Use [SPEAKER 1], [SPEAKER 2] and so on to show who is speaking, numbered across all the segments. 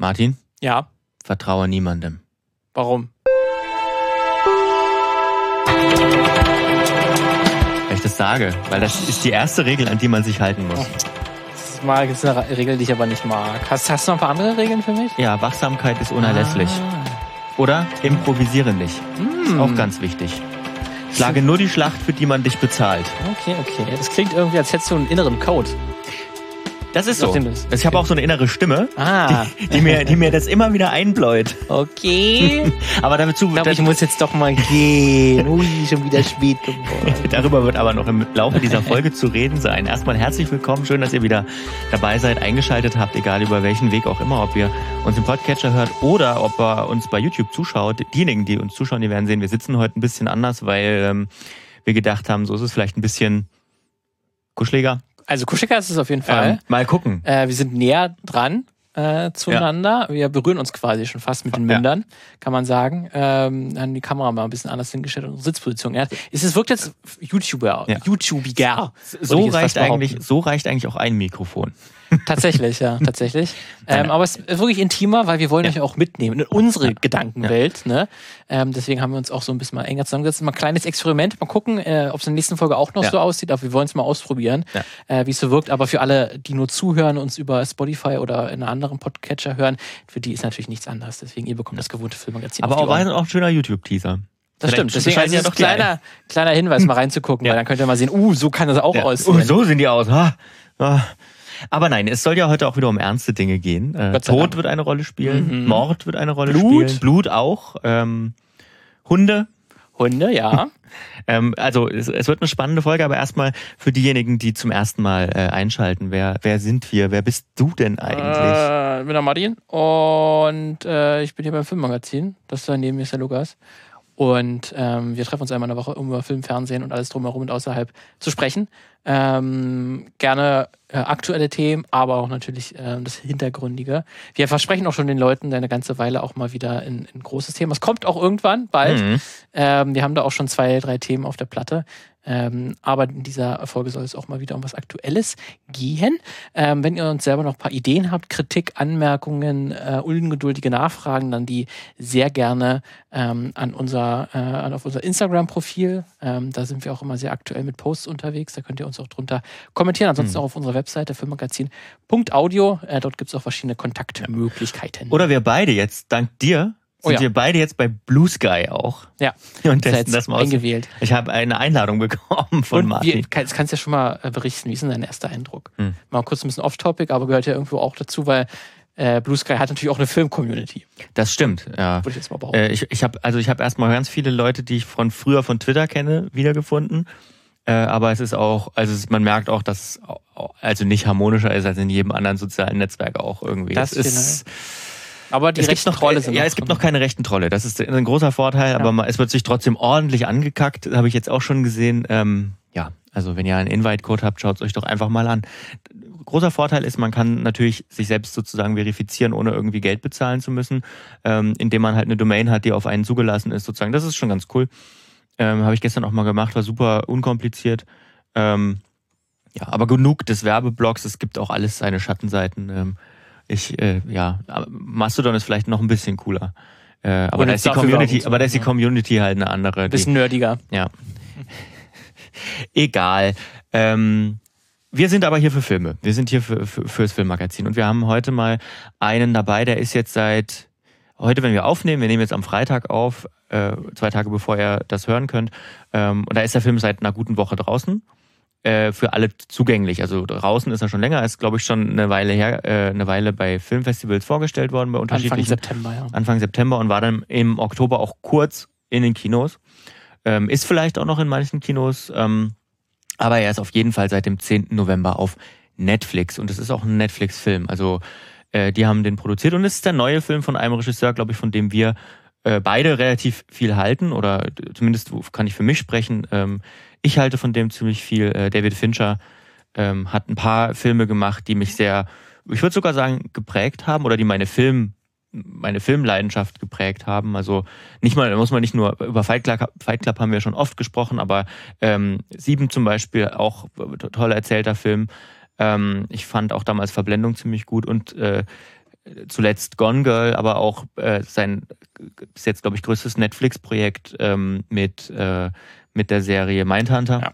[SPEAKER 1] Martin,
[SPEAKER 2] Ja,
[SPEAKER 1] vertraue niemandem.
[SPEAKER 2] warum?
[SPEAKER 1] Weil ich das sage, weil das ist die erste Regel, an die man sich halten muss.
[SPEAKER 2] Das ist mal das ist eine Regel, die ich aber nicht mag. Hast, hast du noch ein paar andere Regeln für mich?
[SPEAKER 1] Ja, Wachsamkeit ist unerlässlich.
[SPEAKER 2] Ah.
[SPEAKER 1] Oder improvisiere nicht. Ist
[SPEAKER 2] Hm.
[SPEAKER 1] auch ganz wichtig. Schlage nur die Schlacht, für die man dich bezahlt.
[SPEAKER 2] Okay, okay. Das klingt irgendwie, als hättest du einen inneren Code.
[SPEAKER 1] Das ist so.
[SPEAKER 2] Das-
[SPEAKER 1] Ich habe auch so eine innere Stimme,
[SPEAKER 2] Ah,
[SPEAKER 1] die, die, mir, die mir das immer wieder einbläut.
[SPEAKER 2] okay.
[SPEAKER 1] Aber dazu,
[SPEAKER 2] Ich glaube, ich muss jetzt doch mal gehen. Ui, schon wieder spät geworden.
[SPEAKER 1] darüber wird aber noch im Laufe dieser Folge zu reden sein. Erstmal herzlich willkommen. Schön, dass ihr wieder dabei seid, eingeschaltet habt, egal über welchen Weg auch immer, ob ihr uns im Podcatcher hört oder ob ihr uns bei YouTube zuschaut. Diejenigen, die uns zuschauen, die werden sehen, wir sitzen heute ein bisschen anders, weil ähm, wir gedacht haben, so ist es vielleicht ein bisschen kuscheliger.
[SPEAKER 2] Also Kuschelka ist es auf jeden Fall.
[SPEAKER 1] Ähm, mal gucken.
[SPEAKER 2] Äh, wir sind näher dran äh, zueinander. Wir berühren uns quasi schon fast mit den
[SPEAKER 1] Ja.
[SPEAKER 2] Mündern, kann man sagen. Ähm, haben die Kamera mal ein bisschen anders hingestellt und Sitzposition. Ja. Es ist- wirkt jetzt YouTuber,
[SPEAKER 1] Ja.
[SPEAKER 2] YouTubiger.
[SPEAKER 1] So reicht, eigentlich, so reicht eigentlich auch ein Mikrofon.
[SPEAKER 2] Tatsächlich, ja, tatsächlich. Ähm, aber es ist wirklich intimer, weil wir wollen euch auch mitnehmen in unsere Gedankenwelt. Ne? Ähm, deswegen haben wir uns auch so ein bisschen mal enger zusammengesetzt. Mal ein kleines Experiment, mal gucken, äh, ob es in der nächsten Folge auch noch so aussieht. Aber wir wollen es mal ausprobieren, äh, wie es so wirkt. Aber für alle, die nur zuhören, uns über Spotify oder in einem anderen Podcatcher hören, für die ist natürlich nichts anderes. Deswegen, ihr bekommt das gewohnte Filmmagazin.
[SPEAKER 1] Aber auch, auch ein schöner YouTube-Teaser.
[SPEAKER 2] Das stimmt. Deswegen also
[SPEAKER 1] ja
[SPEAKER 2] ist
[SPEAKER 1] doch
[SPEAKER 2] kleiner, kleiner Hinweis, mal reinzugucken,
[SPEAKER 1] Ja.
[SPEAKER 2] weil dann könnt ihr mal sehen, uh, so kann das auch
[SPEAKER 1] Ja.
[SPEAKER 2] aussehen.
[SPEAKER 1] Oh, so sehen die aus. Ha. Ah. Aber nein, es soll ja heute auch wieder um ernste Dinge gehen. Äh, Tod
[SPEAKER 2] Dank.
[SPEAKER 1] wird eine Rolle spielen,
[SPEAKER 2] Mhm.
[SPEAKER 1] Mord wird eine Rolle
[SPEAKER 2] Blut.
[SPEAKER 1] spielen, Blut auch, ähm, Hunde.
[SPEAKER 2] Hunde, ja.
[SPEAKER 1] Ähm, also es, es wird eine spannende Folge, aber erstmal für diejenigen, die zum ersten Mal äh, einschalten. Wer, wer sind wir? Wer bist du denn eigentlich?
[SPEAKER 2] Äh, ich bin der Martin und äh, ich bin hier beim Filmmagazin. Das da neben mir ist der Lukas. Und ähm, wir treffen uns einmal in der Woche, um über Film, Fernsehen und alles drumherum und außerhalb zu sprechen. Ähm, gerne äh, aktuelle Themen, aber auch natürlich ähm, das Hintergründige. Wir versprechen auch schon den Leuten eine ganze Weile auch mal wieder ein, ein großes Thema. Es kommt auch irgendwann, bald.
[SPEAKER 1] Mhm.
[SPEAKER 2] Ähm, wir haben da auch schon zwei, drei Themen auf der Platte. Ähm, aber in dieser Folge soll es auch mal wieder um was Aktuelles gehen. Ähm, wenn ihr uns selber noch ein paar Ideen habt, Kritik, Anmerkungen, äh, ungeduldige Nachfragen, dann die sehr gerne ähm, an unser, äh, an auf unser Instagram-Profil. Ähm, da sind wir auch immer sehr aktuell mit Posts unterwegs. Da könnt ihr uns auch drunter kommentieren. Ansonsten auch auf unserer Webseite filmmagazin.audio. Äh, dort gibt es auch verschiedene Kontaktmöglichkeiten.
[SPEAKER 1] Oder wir beide jetzt, dank dir, sind
[SPEAKER 2] Oh ja.
[SPEAKER 1] wir beide jetzt bei Blue Sky auch.
[SPEAKER 2] ja,
[SPEAKER 1] Und testen das mal aus.
[SPEAKER 2] eingewählt.
[SPEAKER 1] Ich habe eine Einladung bekommen von
[SPEAKER 2] Und
[SPEAKER 1] Martin.
[SPEAKER 2] wie, kann, kannst ja schon mal äh, berichten, wie ist denn dein erster Eindruck?
[SPEAKER 1] Hm.
[SPEAKER 2] Mal kurz ein bisschen off-topic, aber gehört ja irgendwo auch dazu, weil äh, Blue Sky hat natürlich auch eine Film-Community,
[SPEAKER 1] Das stimmt, ja.
[SPEAKER 2] würde ich jetzt mal behaupten.
[SPEAKER 1] Äh, ich ich habe also ich habe erstmal ganz viele Leute, die ich von früher von Twitter kenne, wiedergefunden. Äh, aber es ist auch, also es, man merkt auch, dass es also nicht harmonischer ist als in jedem anderen sozialen Netzwerk auch irgendwie.
[SPEAKER 2] Das
[SPEAKER 1] ist,
[SPEAKER 2] aber die
[SPEAKER 1] es gibt
[SPEAKER 2] rechten
[SPEAKER 1] noch,
[SPEAKER 2] Trolle sind
[SPEAKER 1] ja, es gibt
[SPEAKER 2] drin.
[SPEAKER 1] noch keine rechten Trolle. Das ist ein großer Vorteil, aber man, es wird sich trotzdem ordentlich angekackt. Habe ich jetzt auch schon gesehen. Ähm, ja, also wenn ihr einen Invite-Code habt, schaut es euch doch einfach mal an. Großer Vorteil ist, man kann natürlich sich selbst sozusagen verifizieren, ohne irgendwie Geld bezahlen zu müssen, ähm, indem man halt eine Domain hat, die auf einen zugelassen ist, sozusagen. Das ist schon ganz cool. Ähm, Habe ich gestern auch mal gemacht, war super unkompliziert. Ähm, ja, aber genug des Werbeblocks, es gibt auch alles seine Schattenseiten. Ähm, ich, äh, ja, Mastodon ist vielleicht noch ein bisschen cooler. Äh, aber, da ist die Community, aber da ist die Community halt eine andere.
[SPEAKER 2] Ein
[SPEAKER 1] Die,
[SPEAKER 2] bisschen nerdiger.
[SPEAKER 1] ja. Egal. Ähm, wir sind aber hier für Filme. Wir sind hier für, für, fürs Filmmagazin. Und wir haben heute mal einen dabei, der ist jetzt seit heute, wenn wir aufnehmen, wir nehmen jetzt am Freitag auf, äh, zwei Tage bevor ihr das hören könnt. Ähm, und da ist der Film seit einer guten Woche draußen. Äh, für alle zugänglich. Also draußen ist er schon länger, ist glaube ich schon eine Weile her, äh, eine Weile bei Filmfestivals vorgestellt worden, bei
[SPEAKER 2] Anfang
[SPEAKER 1] unterschiedlichen
[SPEAKER 2] September, ja.
[SPEAKER 1] Anfang September und war dann im Oktober auch kurz in den Kinos. Ähm, ist vielleicht auch noch in manchen Kinos, ähm, aber er ist auf jeden Fall seit dem 10. November auf Netflix und es ist auch ein Netflix-Film. Also äh, die haben den produziert und es ist der neue Film von einem Regisseur, glaube ich, von dem wir äh, beide relativ viel halten oder zumindest kann ich für mich sprechen. Ähm, ich halte von dem ziemlich viel. Äh, David Fincher ähm, hat ein paar Filme gemacht, die mich sehr, ich würde sogar sagen, geprägt haben oder die meine Film meine Filmleidenschaft geprägt haben. Also nicht mal, muss man nicht nur über Fight Club, Fight Club haben wir schon oft gesprochen, aber ähm, Sieben zum Beispiel auch toll erzählter Film. Ähm, ich fand auch damals Verblendung ziemlich gut und äh, zuletzt Gone Girl, aber auch äh, sein bis jetzt, glaube ich, größtes Netflix-Projekt ähm, mit, äh, mit der Serie Mindhunter. Ja.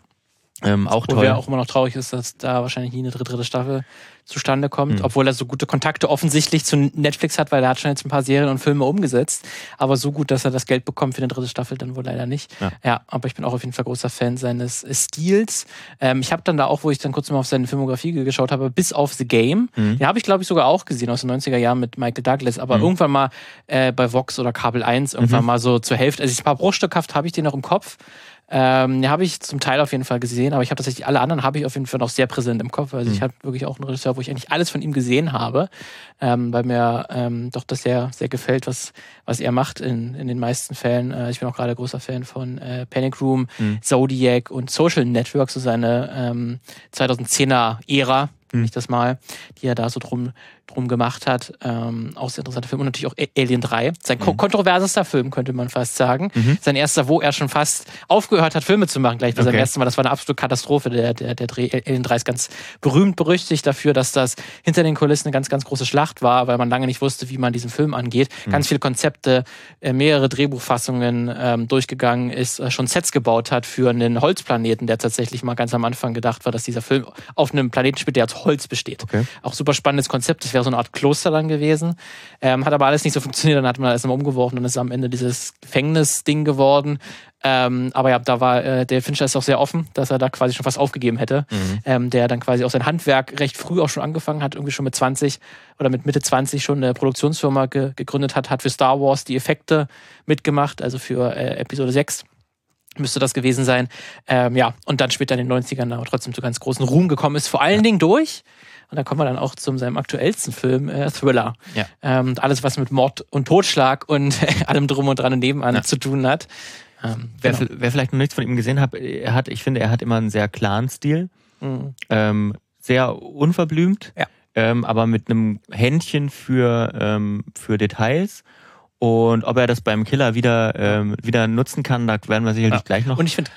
[SPEAKER 2] Ähm, auch Wo toll. auch immer noch traurig ist, dass da wahrscheinlich nie eine dritte, dritte Staffel zustande kommt, mhm. obwohl er so gute Kontakte offensichtlich zu Netflix hat, weil er hat schon jetzt ein paar Serien und Filme umgesetzt, aber so gut, dass er das Geld bekommt für eine dritte Staffel, dann wohl leider nicht. Ja, ja aber ich bin auch auf jeden Fall großer Fan seines Stils. Ähm, ich habe dann da auch, wo ich dann kurz mal auf seine Filmografie geschaut habe, bis auf The Game, mhm. den habe ich glaube ich sogar auch gesehen aus den 90er Jahren mit Michael Douglas, aber mhm. irgendwann mal äh, bei Vox oder Kabel 1 irgendwann mhm. mal so zur Hälfte, also ein paar bruchstückhaft habe ich den noch im Kopf, ähm, den habe ich zum Teil auf jeden Fall gesehen, aber ich habe tatsächlich alle anderen habe ich auf jeden Fall noch sehr präsent im Kopf. Also mhm. ich habe wirklich auch einen Regisseur, wo ich eigentlich alles von ihm gesehen habe, ähm, weil mir ähm, doch das sehr, sehr gefällt, was, was er macht in, in den meisten Fällen. Äh, ich bin auch gerade großer Fan von äh, Panic Room, mhm. Zodiac und Social Network, so seine ähm, 2010er Ära, mhm. ich das mal, die er da so drum drum gemacht hat. Ähm, auch sehr interessanter Film. Und natürlich auch Alien 3. Sein mhm. kontroversester Film, könnte man fast sagen. Mhm. Sein erster, wo er schon fast aufgehört hat, Filme zu machen, gleich bei okay. seinem ersten Mal. Das war eine absolute Katastrophe. Der, der, der Dreh Alien 3 ist ganz berühmt, berüchtigt dafür, dass das hinter den Kulissen eine ganz, ganz große Schlacht war, weil man lange nicht wusste, wie man diesen Film angeht. Mhm. Ganz viele Konzepte, äh, mehrere Drehbuchfassungen ähm, durchgegangen ist, äh, schon Sets gebaut hat für einen Holzplaneten, der tatsächlich mal ganz am Anfang gedacht war, dass dieser Film auf einem Planeten spielt, der aus Holz besteht. Okay. Auch super spannendes Konzept. Das wäre so eine Art Kloster dann gewesen. Ähm, hat aber alles nicht so funktioniert. Dann hat man alles immer umgeworfen und ist am Ende dieses Gefängnis-Ding geworden. Ähm, aber ja, da war äh, der Fincher ist auch sehr offen, dass er da quasi schon fast aufgegeben hätte. Mhm. Ähm, der dann quasi auch sein Handwerk recht früh auch schon angefangen hat, irgendwie schon mit 20 oder mit Mitte 20 schon eine Produktionsfirma ge gegründet hat, hat für Star Wars die Effekte mitgemacht, also für äh, Episode 6 müsste das gewesen sein. Ähm, ja, und dann später in den 90ern aber trotzdem zu ganz großen Ruhm gekommen ist. Vor allen Dingen durch und da kommen wir dann auch zu seinem aktuellsten Film, äh, Thriller. Ja. Ähm, alles, was mit Mord und Totschlag und allem drum und dran und nebenan ja. zu tun hat.
[SPEAKER 1] Ähm, wer, genau. wer, vielleicht noch nichts von ihm gesehen hat, er hat, ich finde, er hat immer einen sehr klaren Stil. Mhm. Ähm, sehr unverblümt, ja. ähm, aber mit einem Händchen für, ähm, für Details. Und ob er das beim Killer wieder, ähm, wieder nutzen kann, da werden wir sicherlich ja. gleich noch
[SPEAKER 2] Und ich finde,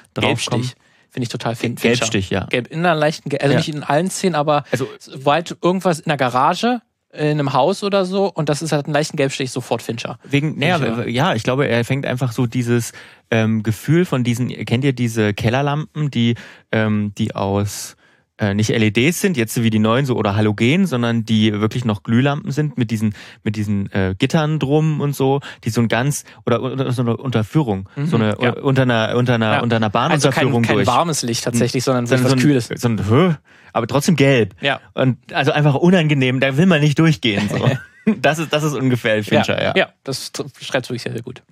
[SPEAKER 2] kommen. Finde ich total fin
[SPEAKER 1] Gelbstich, ja.
[SPEAKER 2] Gelb in einer leichten, also ja. nicht in allen Szenen, aber also, weit irgendwas in der Garage, in einem Haus oder so und das ist halt einen leichten Gelbstich sofort Fincher.
[SPEAKER 1] Wegen, naja, ja, ich glaube, er fängt einfach so dieses ähm, Gefühl von diesen, kennt ihr diese Kellerlampen, die, ähm, die aus äh, nicht LEDs sind, jetzt wie die neuen so oder Halogen, sondern die wirklich noch Glühlampen sind mit diesen mit diesen äh, Gittern drum und so, die so ein ganz oder, oder so eine Unterführung, mhm, so eine ja. unter einer unter einer ja. unter einer Bahnunterführung
[SPEAKER 2] also kein, kein durch. warmes Licht tatsächlich, sondern so, was
[SPEAKER 1] so ein,
[SPEAKER 2] kühles.
[SPEAKER 1] So ein, hö, aber trotzdem gelb. Ja. Und also einfach unangenehm, da will man nicht durchgehen so. Das ist, das ist ungefähr Fincher,
[SPEAKER 2] ja. Ja, ja das schreibst du wirklich sehr, sehr gut.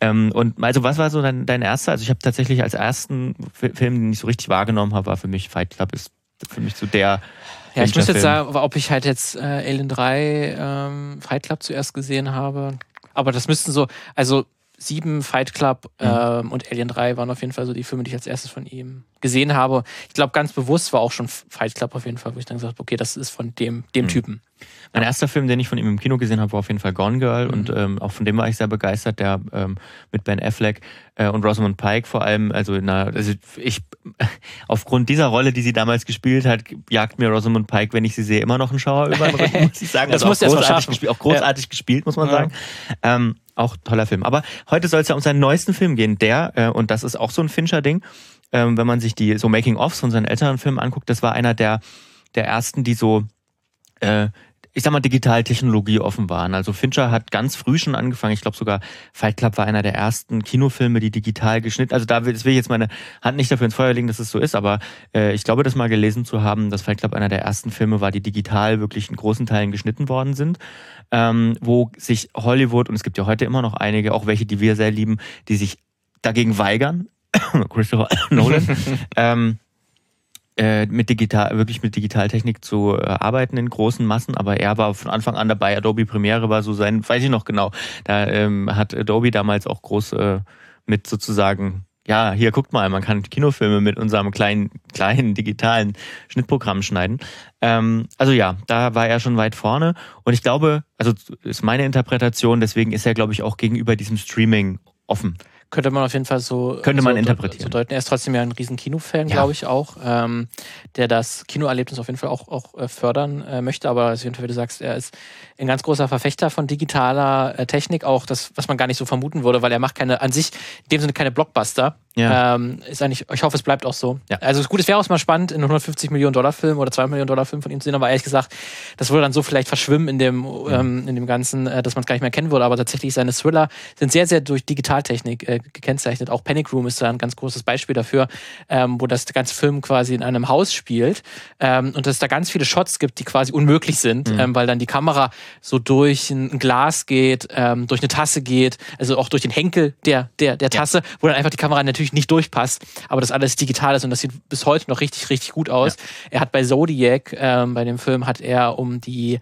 [SPEAKER 1] Ähm, und also was war so dein, dein erster? Also ich habe tatsächlich als ersten Film, den ich so richtig wahrgenommen habe, war für mich Fight Club ist für mich so der.
[SPEAKER 2] Ja, ich muss jetzt sagen, ob ich halt jetzt äh, Alien 3 ähm, Fight Club zuerst gesehen habe. Aber das müssten so, also sieben Fight Club mhm. ähm, und Alien 3 waren auf jeden Fall so die Filme, die ich als erstes von ihm gesehen habe. Ich glaube, ganz bewusst war auch schon Fight Club auf jeden Fall, wo ich dann gesagt habe, okay, das ist von dem, dem mhm. Typen.
[SPEAKER 1] Mein ja. erster Film, den ich von ihm im Kino gesehen habe, war auf jeden Fall Gone Girl mhm. und ähm, auch von dem war ich sehr begeistert, der ähm, mit Ben Affleck äh, und Rosamund Pike vor allem, also, einer, also ich aufgrund dieser Rolle, die sie damals gespielt hat, jagt mir Rosamund Pike, wenn ich sie sehe, immer noch einen Schauer über den Rücken, muss ich sagen.
[SPEAKER 2] das also
[SPEAKER 1] muss
[SPEAKER 2] auch großartig,
[SPEAKER 1] gespielt, auch großartig ja. gespielt, muss man ja. sagen. Auch toller Film. Aber heute soll es ja um seinen neuesten Film gehen, der, äh, und das ist auch so ein Fincher-Ding, ähm, wenn man sich die so Making-ofs von seinen älteren Filmen anguckt, das war einer der, der ersten, die so äh, ich sag mal, Digitaltechnologie offen waren. Also Fincher hat ganz früh schon angefangen. Ich glaube sogar Fight Club war einer der ersten Kinofilme, die digital geschnitten. Also da will, will ich jetzt meine Hand nicht dafür ins Feuer legen, dass es so ist, aber äh, ich glaube, das mal gelesen zu haben, dass Fight Club einer der ersten Filme war, die digital wirklich in großen Teilen geschnitten worden sind, ähm, wo sich Hollywood und es gibt ja heute immer noch einige, auch welche, die wir sehr lieben, die sich dagegen weigern. Christopher Nolan. ähm, äh, mit digital, wirklich mit Digitaltechnik zu äh, arbeiten in großen Massen, aber er war von Anfang an dabei. Adobe Premiere war so sein, weiß ich noch genau. Da ähm, hat Adobe damals auch groß äh, mit sozusagen, ja, hier guckt mal, man kann Kinofilme mit unserem kleinen, kleinen digitalen Schnittprogramm schneiden. Ähm, also ja, da war er schon weit vorne und ich glaube, also ist meine Interpretation, deswegen ist er, glaube ich, auch gegenüber diesem Streaming offen.
[SPEAKER 2] Könnte man auf jeden Fall so,
[SPEAKER 1] Könnte man
[SPEAKER 2] so,
[SPEAKER 1] interpretieren.
[SPEAKER 2] So deuten. Er ist trotzdem ja ein riesen Kinofan,
[SPEAKER 1] Ja.
[SPEAKER 2] glaube ich auch, ähm, der das Kinoerlebnis auf jeden Fall auch, auch äh, fördern äh, möchte. Aber Fall, wie du sagst, er ist ein ganz großer Verfechter von digitaler äh, Technik, auch das, was man gar nicht so vermuten würde, weil er macht keine, an sich, in dem Sinne keine Blockbuster.
[SPEAKER 1] Ja.
[SPEAKER 2] Ähm, ist eigentlich, ich hoffe, es bleibt auch so.
[SPEAKER 1] Ja.
[SPEAKER 2] Also gut, es wäre auch mal spannend, in einem 150 Millionen Dollar Film oder 2 Millionen Dollar Film von ihm zu sehen, aber ehrlich gesagt, das würde dann so vielleicht verschwimmen in dem, ähm, in dem Ganzen, äh, dass man es gar nicht mehr kennen würde. Aber tatsächlich seine Thriller sind sehr, sehr durch Digitaltechnik äh, gekennzeichnet. Auch Panic Room ist da ein ganz großes Beispiel dafür, ähm, wo das ganze Film quasi in einem Haus spielt ähm, und dass es da ganz viele Shots gibt, die quasi unmöglich sind, ähm, weil dann die Kamera so durch ein Glas geht, ähm, durch eine Tasse geht, also auch durch den Henkel der, der, der Tasse, wo dann einfach die Kamera natürlich nicht durchpasst, aber das alles digital ist und das sieht bis heute noch richtig, richtig gut aus. Er hat bei Zodiac, ähm, bei dem Film, hat er um die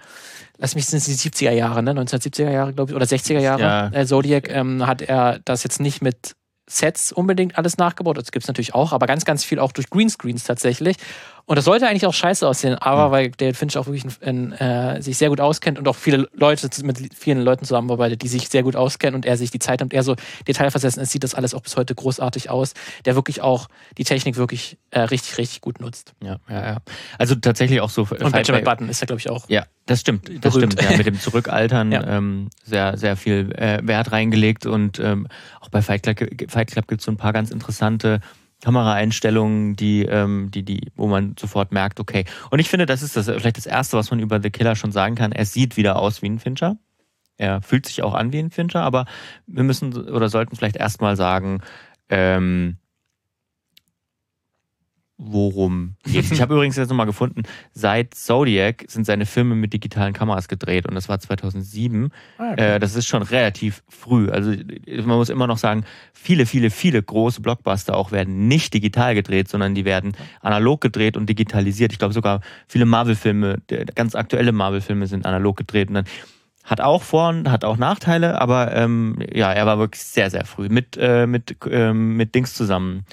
[SPEAKER 2] Lass mich, sind es die 70er Jahre, ne? 1970er Jahre, glaube ich, oder 60er Jahre.
[SPEAKER 1] Ja.
[SPEAKER 2] Äh, Zodiac ähm, hat er das jetzt nicht mit Sets unbedingt alles nachgebaut. Das gibt es natürlich auch, aber ganz, ganz viel auch durch Greenscreens tatsächlich. Und das sollte eigentlich auch scheiße aussehen, aber weil David Finch auch wirklich ein, ein, äh, sich sehr gut auskennt und auch viele Leute mit vielen Leuten zusammenarbeitet, die sich sehr gut auskennen und er sich die Zeit nimmt, er so detailversessen ist, sieht das alles auch bis heute großartig aus, der wirklich auch die Technik wirklich äh, richtig, richtig gut nutzt.
[SPEAKER 1] Ja, ja, ja. Also tatsächlich auch so.
[SPEAKER 2] Und Benjamin Button ist ja, glaube ich, auch.
[SPEAKER 1] Ja, das stimmt. Das
[SPEAKER 2] Berühmt.
[SPEAKER 1] stimmt. Ja, mit dem Zurückaltern
[SPEAKER 2] Ja.
[SPEAKER 1] ähm, sehr, sehr viel äh, Wert reingelegt und ähm, auch bei Fight Club, Fight Club gibt es so ein paar ganz interessante Kameraeinstellungen, die, ähm, die, die, wo man sofort merkt, okay. Und ich finde, das ist das vielleicht das Erste, was man über The Killer schon sagen kann. Er sieht wieder aus wie ein Fincher. Er fühlt sich auch an wie ein Fincher, aber wir müssen oder sollten vielleicht erstmal sagen, ähm, worum geht's. Ich habe übrigens jetzt nochmal gefunden, seit Zodiac sind seine Filme mit digitalen Kameras gedreht und das war 2007.
[SPEAKER 2] Ah,
[SPEAKER 1] Äh, das ist schon relativ früh. Also man muss immer noch sagen, viele, viele, viele große Blockbuster auch werden nicht digital gedreht, sondern die werden analog gedreht und digitalisiert. Ich glaube sogar viele Marvel-Filme, ganz aktuelle Marvel-Filme sind analog gedreht und dann hat auch Vor- und hat auch Nachteile, aber ähm, ja, er war wirklich sehr, sehr früh mit, äh, mit, ähm, mit Dings zusammen.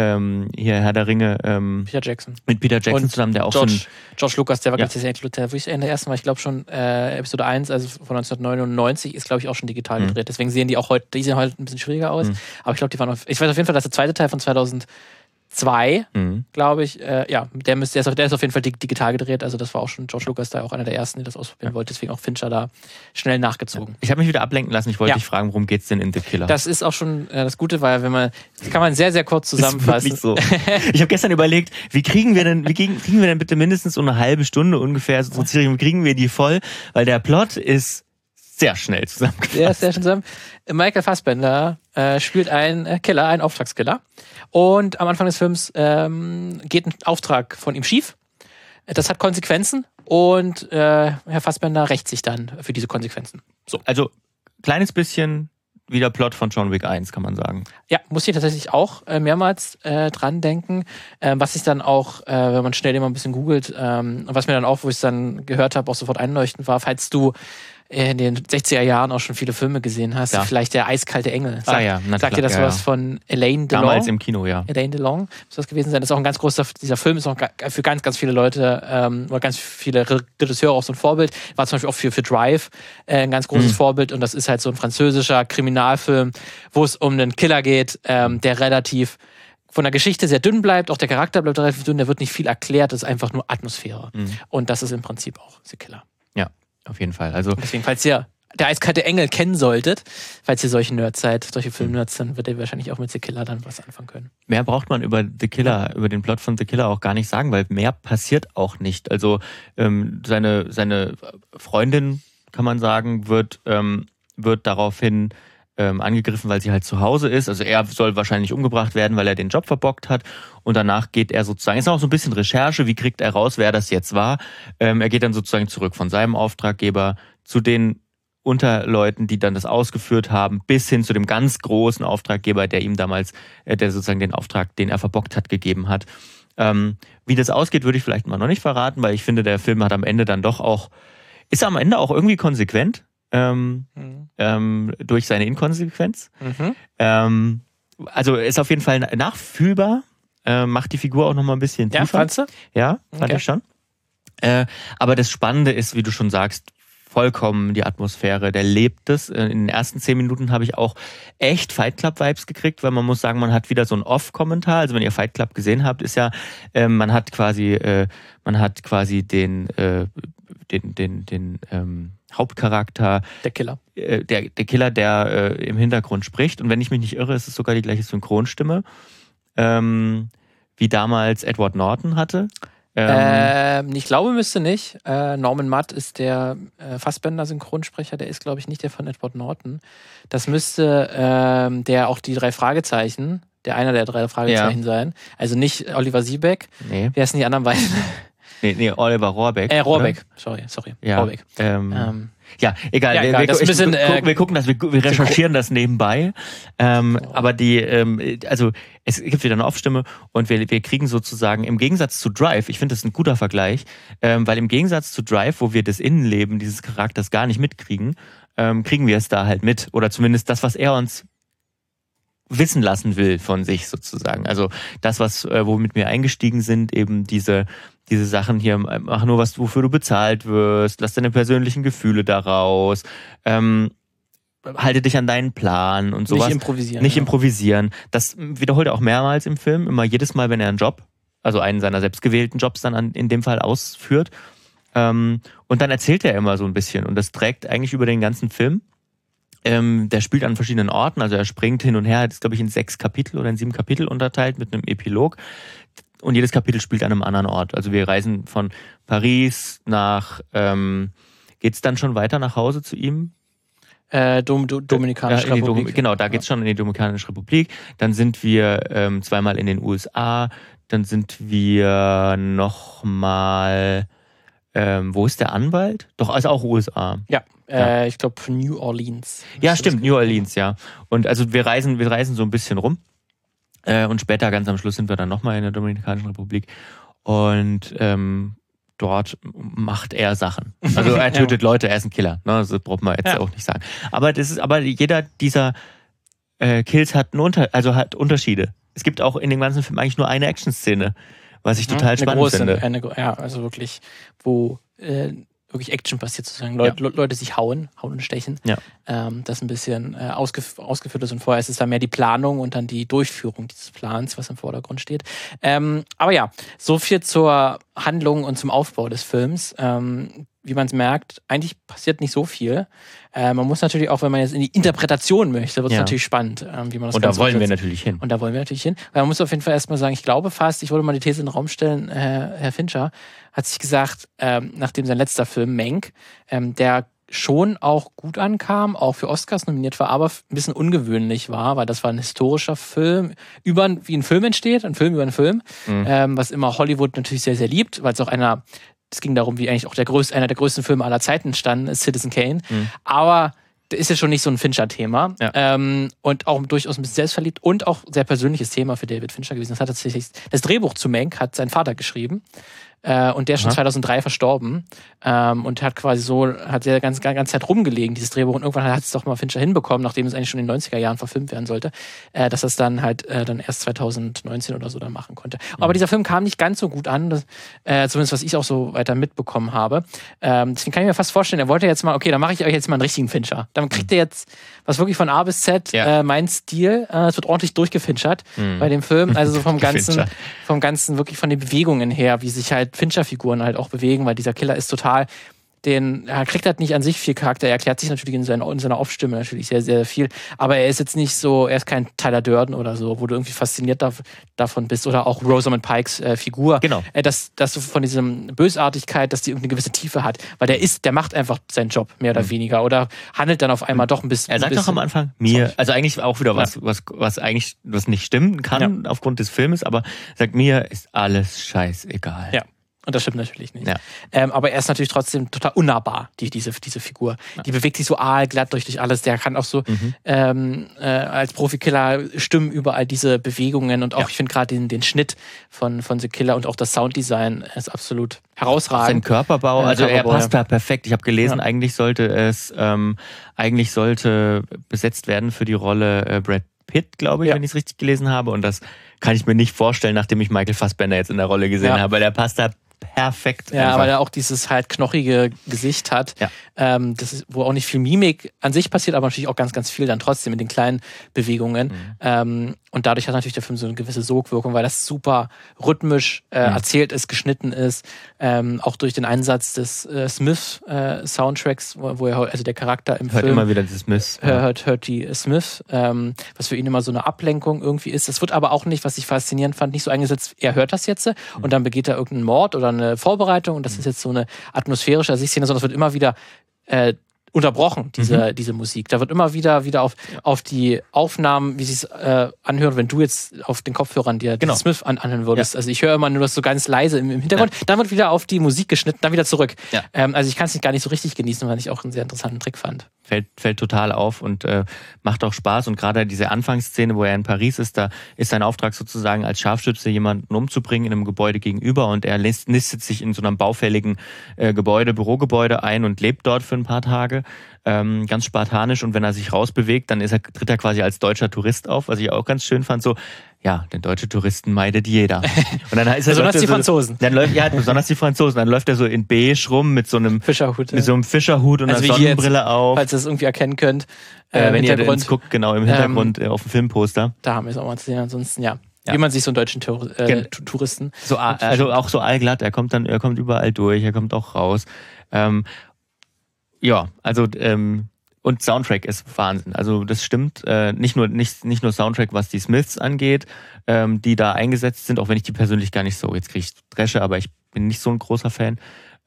[SPEAKER 1] Ähm, hier Herr der Ringe, ähm,
[SPEAKER 2] Peter Jackson.
[SPEAKER 1] mit Peter Jackson
[SPEAKER 2] Und
[SPEAKER 1] zusammen, der auch so
[SPEAKER 2] George,
[SPEAKER 1] ein,
[SPEAKER 2] George Lucas, der war
[SPEAKER 1] Ja.
[SPEAKER 2] ganz ja. der wirklich in der ersten war, ich glaube schon äh, Episode 1, also von 1999, ist glaube ich auch schon digital
[SPEAKER 1] Mhm.
[SPEAKER 2] gedreht. Deswegen sehen die auch heute, die sehen heute ein bisschen schwieriger aus.
[SPEAKER 1] Mhm.
[SPEAKER 2] Aber ich glaube, die waren auf, ich weiß auf jeden Fall, dass der zweite Teil von 2002,
[SPEAKER 1] Mhm.
[SPEAKER 2] glaube ich, äh, ja, der, müsste, der, ist auf, der ist auf jeden Fall dig- digital gedreht. Also das war auch schon George Lucas da auch einer der ersten, die das ausprobieren wollte. Deswegen auch Fincher da schnell nachgezogen.
[SPEAKER 1] Ich habe mich wieder ablenken lassen. Ich wollte
[SPEAKER 2] Ja.
[SPEAKER 1] dich fragen, worum geht's denn in The Killer?
[SPEAKER 2] Das ist auch schon äh, das Gute, weil wenn man, das kann man sehr, sehr kurz
[SPEAKER 1] Ist
[SPEAKER 2] zusammenfassen.
[SPEAKER 1] wirklich so. Ich habe gestern überlegt, wie kriegen wir denn, wie kriegen, kriegen wir denn bitte mindestens so eine halbe Stunde ungefähr, so Serie, wie kriegen wir die voll? Weil der Plot ist sehr schnell zusammengefasst.
[SPEAKER 2] Ist sehr schön zusammen. Michael Fassbender äh, spielt einen äh, Killer, einen Auftragskiller. Und am Anfang des Films ähm, geht ein Auftrag von ihm schief. Das hat Konsequenzen und äh, Herr Fassbender rächt sich dann für diese Konsequenzen. So.
[SPEAKER 1] Also, kleines bisschen wie der Plot von John Wick 1, kann man sagen.
[SPEAKER 2] Ja, muss ich tatsächlich auch äh, mehrmals äh, dran denken. Ähm, was ich dann auch, äh, wenn man schnell immer ein bisschen googelt, ähm, und was mir dann auch, wo ich es dann gehört habe, auch sofort einleuchtend war, falls du in den 60er Jahren auch schon viele Filme gesehen hast,
[SPEAKER 1] Ja.
[SPEAKER 2] vielleicht der eiskalte Engel.
[SPEAKER 1] Ah ja, na
[SPEAKER 2] sagt dir das
[SPEAKER 1] ja,
[SPEAKER 2] was von Elaine Delon?
[SPEAKER 1] Damals im Kino, ja.
[SPEAKER 2] Elaine Delon muss das gewesen sein. Das ist auch ein ganz großer, dieser Film ist auch für ganz, ganz viele Leute ähm, oder ganz viele Re- Regisseure auch so ein Vorbild. War zum Beispiel auch für, für Drive äh, ein ganz großes
[SPEAKER 1] Mhm.
[SPEAKER 2] Vorbild und das ist halt so ein französischer Kriminalfilm, wo es um einen Killer geht, ähm, der relativ von der Geschichte sehr dünn bleibt, auch der Charakter bleibt relativ dünn, da wird nicht viel erklärt, das ist einfach nur Atmosphäre.
[SPEAKER 1] Mhm.
[SPEAKER 2] Und das ist im Prinzip auch The Killer.
[SPEAKER 1] Ja, auf jeden Fall. Also,
[SPEAKER 2] Deswegen, falls ihr der eiskalte Engel kennen solltet, falls ihr solche Nerds seid, solche Filmnerds, dann wird ihr wahrscheinlich auch mit The Killer dann was anfangen können.
[SPEAKER 1] mehr braucht man über The Killer, über den Plot von The Killer auch gar nicht sagen, weil mehr passiert auch nicht. Also ähm, seine, seine Freundin, kann man sagen, wird, ähm, wird daraufhin ähm, angegriffen, weil sie halt zu Hause ist. Also er soll wahrscheinlich umgebracht werden, weil er den Job verbockt hat. Und danach geht er sozusagen, ist auch so ein bisschen Recherche, wie kriegt er raus, wer das jetzt war. Ähm, er geht dann sozusagen zurück von seinem Auftraggeber zu den Unterleuten, die dann das ausgeführt haben, bis hin zu dem ganz großen Auftraggeber, der ihm damals, äh, der sozusagen den Auftrag, den er verbockt hat, gegeben hat. Ähm, wie das ausgeht, würde ich vielleicht mal noch nicht verraten, weil ich finde, der Film hat am Ende dann doch auch, ist am Ende auch irgendwie konsequent ähm,
[SPEAKER 2] Mhm.
[SPEAKER 1] ähm, durch seine Inkonsequenz.
[SPEAKER 2] Mhm.
[SPEAKER 1] Ähm, also ist auf jeden Fall nachfühlbar, äh, macht die Figur auch noch mal ein bisschen
[SPEAKER 2] Ja,
[SPEAKER 1] tiefer.
[SPEAKER 2] fandst du?
[SPEAKER 1] Ja, fand
[SPEAKER 2] Okay.
[SPEAKER 1] ich schon. Äh, aber das Spannende ist, wie du schon sagst, vollkommen die Atmosphäre, der lebt es. Äh, in den ersten zehn Minuten habe ich auch echt Fight Club-Vibes gekriegt, weil man muss sagen, man hat wieder so ein Off-Kommentar. Also wenn ihr Fight Club gesehen habt, ist ja, äh, man hat quasi, äh, man hat quasi den, äh, den, den, den ähm, Hauptcharakter.
[SPEAKER 2] Der Killer.
[SPEAKER 1] Äh, der, der Killer, der äh, im Hintergrund spricht. Und wenn ich mich nicht irre, ist es sogar die gleiche Synchronstimme, ähm, wie damals Edward Norton hatte.
[SPEAKER 2] Ähm, ich glaube, müsste nicht. Äh, Norman Mudd ist der äh, Fassbender-Synchronsprecher, der ist, glaube ich, nicht der von Edward Norton. Das müsste ähm, der auch die drei Fragezeichen, der einer der drei Fragezeichen ja. sein. Also nicht Oliver Siebeck. Nee. Wer sind die anderen beiden?
[SPEAKER 1] Nee, nee, Oliver Rohrbeck.
[SPEAKER 2] Äh, Rohrbeck, oder? sorry, sorry.
[SPEAKER 1] Ja, Rohrbeck. Ähm, ähm, ja, egal. Ja, egal. Wir, wir, bisschen, ich, wir, wir, gucken das, wir, wir recherchieren das nebenbei. Ähm, oh. Aber die, ähm, also es gibt wieder eine Aufstimme und wir, wir kriegen sozusagen im Gegensatz zu Drive, ich finde das ein guter Vergleich, ähm, weil im Gegensatz zu Drive, wo wir das Innenleben dieses Charakters gar nicht mitkriegen, ähm, kriegen wir es da halt mit. Oder zumindest das, was er uns wissen lassen will von sich sozusagen. Also das, was äh, womit wir eingestiegen sind, eben diese diese Sachen hier, mach nur was, wofür du bezahlt wirst, lass deine persönlichen Gefühle daraus, ähm, halte dich an deinen Plan und sowas.
[SPEAKER 2] Nicht improvisieren.
[SPEAKER 1] Nicht ja. improvisieren. Das wiederholt er auch mehrmals im Film, immer jedes Mal, wenn er einen Job, also einen seiner selbstgewählten Jobs dann an, in dem Fall ausführt. Ähm, und dann erzählt er immer so ein bisschen und das trägt eigentlich über den ganzen Film. Ähm, der spielt an verschiedenen Orten, also er springt hin und her, ist glaube ich in sechs Kapitel oder in sieben Kapitel unterteilt mit einem Epilog. Und jedes Kapitel spielt an einem anderen Ort. Also wir reisen von Paris nach, ähm, geht's dann schon weiter nach Hause zu ihm?
[SPEAKER 2] Äh, Dom Do Dominikanische
[SPEAKER 1] ja, Republik. Dom genau, da geht's schon in die Dominikanische Republik. Dann sind wir ähm, zweimal in den USA. Dann sind wir nochmal, ähm, wo ist der Anwalt? Doch, also auch USA.
[SPEAKER 2] Ja, ja. Äh, ich glaube New Orleans.
[SPEAKER 1] Ja, stimmt, New Orleans, ja. Und also wir reisen, wir reisen so ein bisschen rum. Äh, und später, ganz am Schluss, sind wir dann nochmal in der Dominikanischen Republik. Und ähm, dort macht er Sachen. Also er tötet ja. Leute, er ist ein Killer. Ne? Das braucht man jetzt ja. auch nicht sagen. Aber das ist, aber jeder dieser äh, Kills hat Unter also hat Unterschiede. Es gibt auch in dem ganzen Film eigentlich nur eine Action-Szene, was ich total eine spannend große, finde.
[SPEAKER 2] Eine, ja, also wirklich, wo äh, wirklich Action passiert sozusagen. Leute, ja. Leute sich hauen, hauen und stechen. Ja. Ähm, das ein bisschen äh, ausgef ausgeführt ist und vorher ist es dann mehr die Planung und dann die Durchführung dieses Plans, was im Vordergrund steht. Ähm, aber ja, so viel zur Handlung und zum Aufbau des Films. Ähm, wie man es merkt, eigentlich passiert nicht so viel. Äh, man muss natürlich auch, wenn man jetzt in die Interpretation möchte, wird es ja. natürlich spannend, äh, wie man das
[SPEAKER 1] Und da wollen umsetzt. wir natürlich hin.
[SPEAKER 2] Und da wollen wir natürlich hin. Weil man muss auf jeden Fall erstmal sagen, ich glaube fast, ich wollte mal die These in den Raum stellen, äh, Herr Fincher hat sich gesagt, ähm, nachdem sein letzter Film, Menk, ähm, der schon auch gut ankam, auch für Oscars nominiert war, aber ein bisschen ungewöhnlich war, weil das war ein historischer Film, über wie ein Film entsteht, ein Film über einen Film, mhm. ähm, was immer Hollywood natürlich sehr, sehr liebt, weil es auch einer es ging darum, wie eigentlich auch der größte, einer der größten Filme aller Zeiten entstanden ist, Citizen Kane. Mhm. Aber ist ja schon nicht so ein Fincher-Thema. Ja. Ähm, und auch durchaus ein bisschen selbstverliebt und auch sehr persönliches Thema für David Fincher gewesen. Das hat tatsächlich das Drehbuch zu Mank hat sein Vater geschrieben. Äh, und der ist schon 2003 verstorben. Ähm, und hat quasi so, hat der ganz, ganz Zeit rumgelegen, dieses Drehbuch. Und irgendwann hat es doch mal Fincher hinbekommen, nachdem es eigentlich schon in den 90er Jahren verfilmt werden sollte, äh, dass es dann halt äh, dann erst 2019 oder so dann machen konnte. Mhm. Aber dieser Film kam nicht ganz so gut an, das, äh, zumindest was ich auch so weiter mitbekommen habe. Ähm, deswegen kann ich mir fast vorstellen, er wollte jetzt mal, okay, dann mache ich euch jetzt mal einen richtigen Fincher. Dann kriegt mhm. ihr jetzt was wirklich von A bis Z, ja. äh, mein Stil. Äh, es wird ordentlich durchgefinchert mhm. bei dem Film. Also so vom ganzen, vom ganzen, wirklich von den Bewegungen her, wie sich halt Fincher-Figuren halt auch bewegen, weil dieser Killer ist total den er kriegt halt nicht an sich viel Charakter. Er erklärt sich natürlich in seiner, in seiner Off-Stimme natürlich sehr, sehr viel. Aber er ist jetzt nicht so, er ist kein Tyler Durden oder so, wo du irgendwie fasziniert da, davon bist. Oder auch Rosamund Pikes äh, Figur.
[SPEAKER 1] Genau.
[SPEAKER 2] Äh, dass, dass du von diesem Bösartigkeit, dass die irgendeine gewisse Tiefe hat. Weil der ist, der macht einfach seinen Job, mehr oder mhm. weniger. Oder handelt dann auf einmal mhm. doch ein bisschen.
[SPEAKER 1] Er sagt
[SPEAKER 2] doch
[SPEAKER 1] am Anfang, mir, also eigentlich auch wieder was, ja. was, was eigentlich, was nicht stimmen kann ja. aufgrund des Filmes, aber sagt mir, ist alles scheißegal.
[SPEAKER 2] Ja. Und das stimmt natürlich nicht. Ja. Ähm, aber er ist natürlich trotzdem total unnahbar, die, diese, diese Figur. Ja. Die bewegt sich so aalglatt durch, durch alles. Der kann auch so mhm. ähm, äh, als Profikiller stimmen überall diese Bewegungen und auch, ja. ich finde gerade den, den Schnitt von, von The Killer und auch das Sounddesign ist absolut herausragend.
[SPEAKER 1] Sein Körperbau, also Körperbau, er passt da perfekt. Ich habe gelesen, eigentlich sollte es, ähm, eigentlich sollte besetzt werden für die Rolle äh, Brad Pitt, glaube ich, wenn ich es richtig gelesen habe. Und das kann ich mir nicht vorstellen, nachdem ich Michael Fassbender jetzt in der Rolle gesehen habe. Der passt da perfekt.
[SPEAKER 2] Ja, einfach. weil er auch dieses halt knochige Gesicht hat,
[SPEAKER 1] ja.
[SPEAKER 2] ähm, das ist, wo auch nicht viel Mimik an sich passiert, aber natürlich auch ganz, ganz viel dann trotzdem mit den kleinen Bewegungen. Mhm. Ähm, und dadurch hat natürlich der Film so eine gewisse Sogwirkung, weil das super rhythmisch äh, mhm. erzählt ist, geschnitten ist, ähm, auch durch den Einsatz des äh, Smith-Soundtracks, äh, wo, wo, er also der Charakter im
[SPEAKER 1] hört
[SPEAKER 2] Film
[SPEAKER 1] immer wieder die Smiths,
[SPEAKER 2] hört, hört die Smith, ähm, was für ihn immer so eine Ablenkung irgendwie ist. Das wird aber auch nicht, was ich faszinierend fand, nicht so eingesetzt. Er hört das jetzt mhm. und dann begeht er irgendeinen Mord oder eine Vorbereitung und das ist jetzt so eine atmosphärische Sichtszene, sondern es wird immer wieder äh, unterbrochen, diese, mhm. diese Musik. Da wird immer wieder wieder auf, auf die Aufnahmen, wie sie es äh, anhören, wenn du jetzt auf den Kopfhörern dir
[SPEAKER 1] genau.
[SPEAKER 2] Smith an, anhören würdest. Ja. Also ich höre immer nur das so ganz leise im, im Hintergrund. Ja. Dann wird wieder auf die Musik geschnitten, dann wieder zurück.
[SPEAKER 1] Ja.
[SPEAKER 2] Ähm, also ich kann es nicht gar nicht so richtig genießen, weil ich auch einen sehr interessanten Trick fand
[SPEAKER 1] fällt, fällt total auf und äh, macht auch Spaß. Und gerade diese Anfangsszene, wo er in Paris ist, da ist sein Auftrag sozusagen als Scharfschütze jemanden umzubringen in einem Gebäude gegenüber und er nistet sich in so einem baufälligen äh, Gebäude, Bürogebäude ein und lebt dort für ein paar Tage. Ähm, ganz spartanisch und wenn er sich rausbewegt, dann ist er, tritt er quasi als deutscher Tourist auf, was ich auch ganz schön fand, so, ja, den deutsche Touristen meidet jeder.
[SPEAKER 2] Und dann ist er besonders die so, Franzosen.
[SPEAKER 1] Dann läuft, ja, besonders die Franzosen. Dann läuft er so in beige rum mit so einem
[SPEAKER 2] Fischerhut,
[SPEAKER 1] mit so einem Fischerhut und also einer Sonnenbrille jetzt, auf.
[SPEAKER 2] Falls ihr es irgendwie erkennen könnt.
[SPEAKER 1] Äh, wenn ihr jetzt guckt, genau im Hintergrund ähm, äh, auf dem Filmposter.
[SPEAKER 2] Da haben wir es auch mal zu sehen. Ansonsten ja. Ja. Wie man sich so einen deutschen Tour äh, Touristen.
[SPEAKER 1] So, also auch so allglatt, er kommt dann, er kommt überall durch, er kommt auch raus. Ähm, ja, also ähm, und Soundtrack ist Wahnsinn. Also das stimmt. Äh, nicht, nur, nicht, nicht nur Soundtrack, was die Smiths angeht, ähm, die da eingesetzt sind, auch wenn ich die persönlich gar nicht so, jetzt kriege ich Dresche, aber ich bin nicht so ein großer Fan.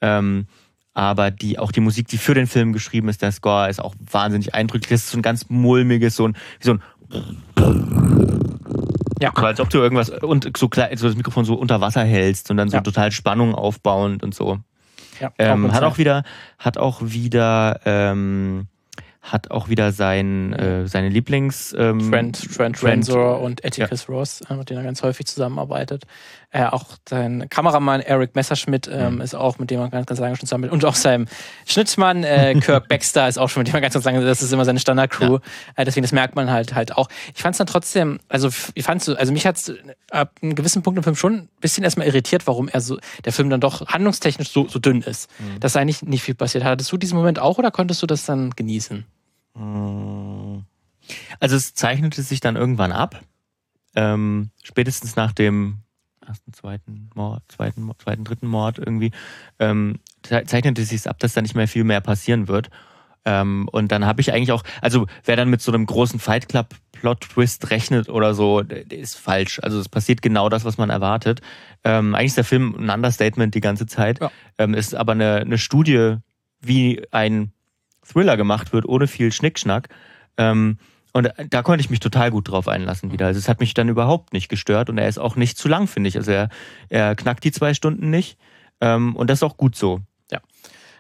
[SPEAKER 1] Ähm, aber die, auch die Musik, die für den Film geschrieben ist, der Score ist auch wahnsinnig eindrücklich. Das ist so ein ganz mulmiges, so ein, wie so ein ja. So, als ob du irgendwas und so, so das Mikrofon so unter Wasser hältst und dann so ja. total Spannung aufbauend und so. Ja, ähm, hat auch wieder, hat auch wieder ähm, hat auch wieder sein, äh, seine Lieblings... Ähm,
[SPEAKER 2] Trent, Trent, Trent Rensor und Atticus ja. Ross, äh, mit denen er ganz häufig zusammenarbeitet. Äh, auch sein Kameramann Eric Messerschmidt ähm, mhm. ist auch, mit dem er ganz, ganz lange schon zusammen Und auch sein Schnittmann äh, Kirk Baxter ist auch schon mit dem er ganz, ganz lange, das ist immer seine Standardcrew. Ja. Äh, deswegen, das merkt man halt halt auch. Ich fand es dann trotzdem, also ich fand's, also mich hat es ab einem gewissen Punkt im Film schon ein bisschen erstmal irritiert, warum er so, der Film dann doch handlungstechnisch so, so dünn ist. Mhm. Dass eigentlich nicht viel passiert. Hattest du diesen Moment auch oder konntest du das dann genießen?
[SPEAKER 1] Hm. Also es zeichnete sich dann irgendwann ab. Ähm, spätestens nach dem ersten, zweiten Mord, zweiten, zweiten, dritten Mord irgendwie, ähm, zeichnete sich ab, dass da nicht mehr viel mehr passieren wird. Ähm, und dann habe ich eigentlich auch, also wer dann mit so einem großen Fight Club Plot-Twist rechnet oder so, ist falsch. Also es passiert genau das, was man erwartet. Ähm, eigentlich ist der Film ein Understatement die ganze Zeit. Ja. Ähm, ist aber eine, eine Studie, wie ein Thriller gemacht wird, ohne viel Schnickschnack. Ähm, und da konnte ich mich total gut drauf einlassen wieder. Also es hat mich dann überhaupt nicht gestört und er ist auch nicht zu lang, finde ich. Also er, er knackt die zwei Stunden nicht ähm, und das ist auch gut so.
[SPEAKER 2] Ja.